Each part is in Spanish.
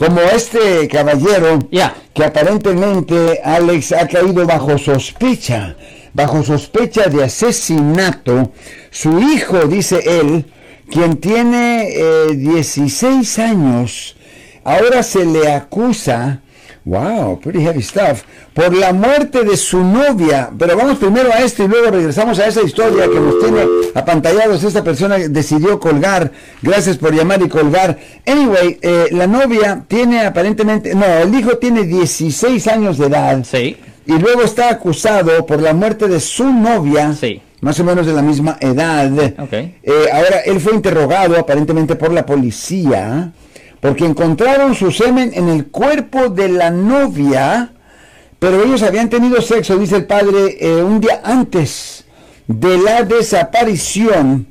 como este caballero que aparentemente Alex ha caído bajo sospecha, bajo sospecha de asesinato. Su hijo, dice él, quien tiene eh, 16 años, ahora se le acusa, wow, pretty heavy stuff, por la muerte de su novia. Pero vamos primero a esto y luego regresamos a esa historia que nos tiene apantallados. Esta persona decidió colgar. Gracias por llamar y colgar. Anyway, eh, la novia tiene aparentemente, no, el hijo tiene 16 años de edad. Sí. Y luego está acusado por la muerte de su novia. Sí. Más o menos de la misma edad. Ok. Eh, ahora, él fue interrogado aparentemente por la policía porque encontraron su semen en el cuerpo de la novia, pero ellos habían tenido sexo, dice el padre, eh, un día antes de la desaparición,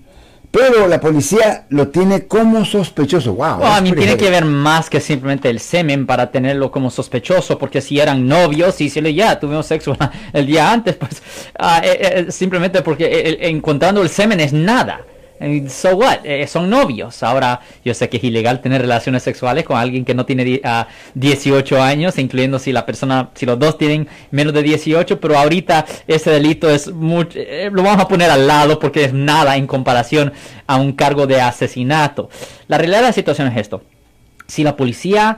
pero la policía lo tiene como sospechoso. Wow. Well, a mí tiene que ver más que simplemente el semen para tenerlo como sospechoso, porque si eran novios y si le ya tuvimos sexo el día antes, pues eh, eh, simplemente porque encontrando el semen es nada. Eh, So what? Eh, son novios. Ahora, yo sé que es ilegal tener relaciones sexuales con alguien que no tiene di- ah, 18 años, incluyendo si la persona, si los dos tienen menos de 18, pero ahorita ese delito es mucho, eh, lo vamos a poner al lado porque es nada en comparación a un cargo de asesinato. La realidad de la situación es esto. Si la policía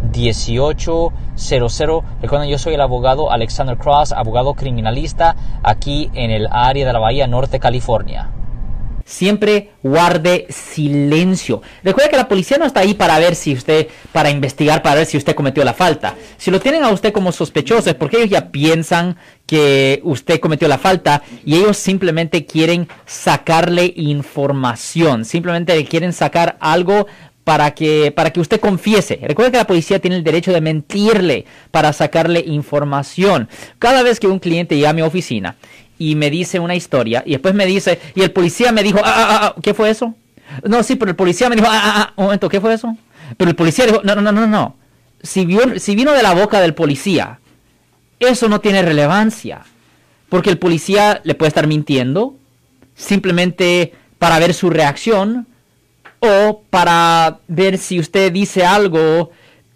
1-800-530-1800. Recuerden, yo soy el abogado Alexander Cross, abogado criminalista aquí en el área de la Bahía Norte, California. siempre guarde silencio. Recuerda que la policía no está ahí para ver si usted, para investigar, para ver si usted cometió la falta. Si lo tienen a usted como sospechoso es porque ellos ya piensan que usted cometió la falta y ellos simplemente quieren sacarle información, simplemente le quieren sacar algo para que, para que usted confiese. Recuerda que la policía tiene el derecho de mentirle para sacarle información. Cada vez que un cliente llega a mi oficina y me dice una historia y después me dice, y el policía me dijo, ah, ah, ah, ¿qué fue eso? No, sí, pero el policía me dijo, ah, ah, ah, un momento, ¿qué fue eso? Pero el policía dijo, no, no, no, no, no. Si, vio- si vino de la boca del policía, eso no tiene relevancia. Porque el policía le puede estar mintiendo simplemente para ver su reacción o para ver si usted dice algo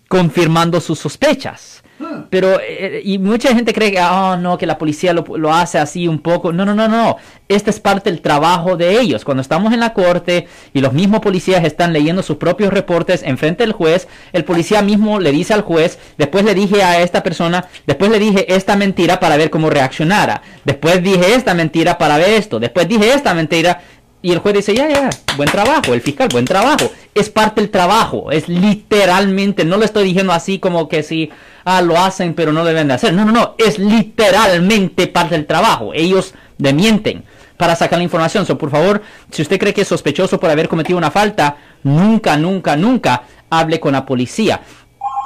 confirmando sus sospechas. Pero, eh, y mucha gente cree que, oh, no, que la policía lo, lo hace así un poco. No, no, no, no. Este es parte del trabajo de ellos. Cuando estamos en la corte y los mismos policías están leyendo sus propios reportes enfrente del juez, el policía mismo le dice al juez, después le dije a esta persona, después le dije esta mentira para ver cómo reaccionara. Después dije esta mentira para ver esto. Después dije esta mentira y el juez dice, ya, ya, buen trabajo, el fiscal, buen trabajo. Es parte del trabajo, es literalmente, no lo estoy diciendo así como que si, ah, lo hacen pero no deben de hacer. No, no, no, es literalmente parte del trabajo. Ellos le mienten para sacar la información. Por favor, si usted cree que es sospechoso por haber cometido una falta, nunca, nunca, nunca hable con la policía.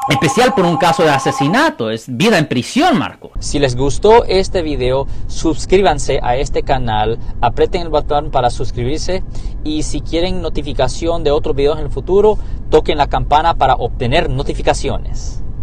Especial por un caso de asesinato, es vida en prisión, Marco. Si les gustó este video, suscríbanse a este canal, aprieten el botón para suscribirse y si quieren notificación de otros videos en el futuro, toquen la campana para obtener notificaciones.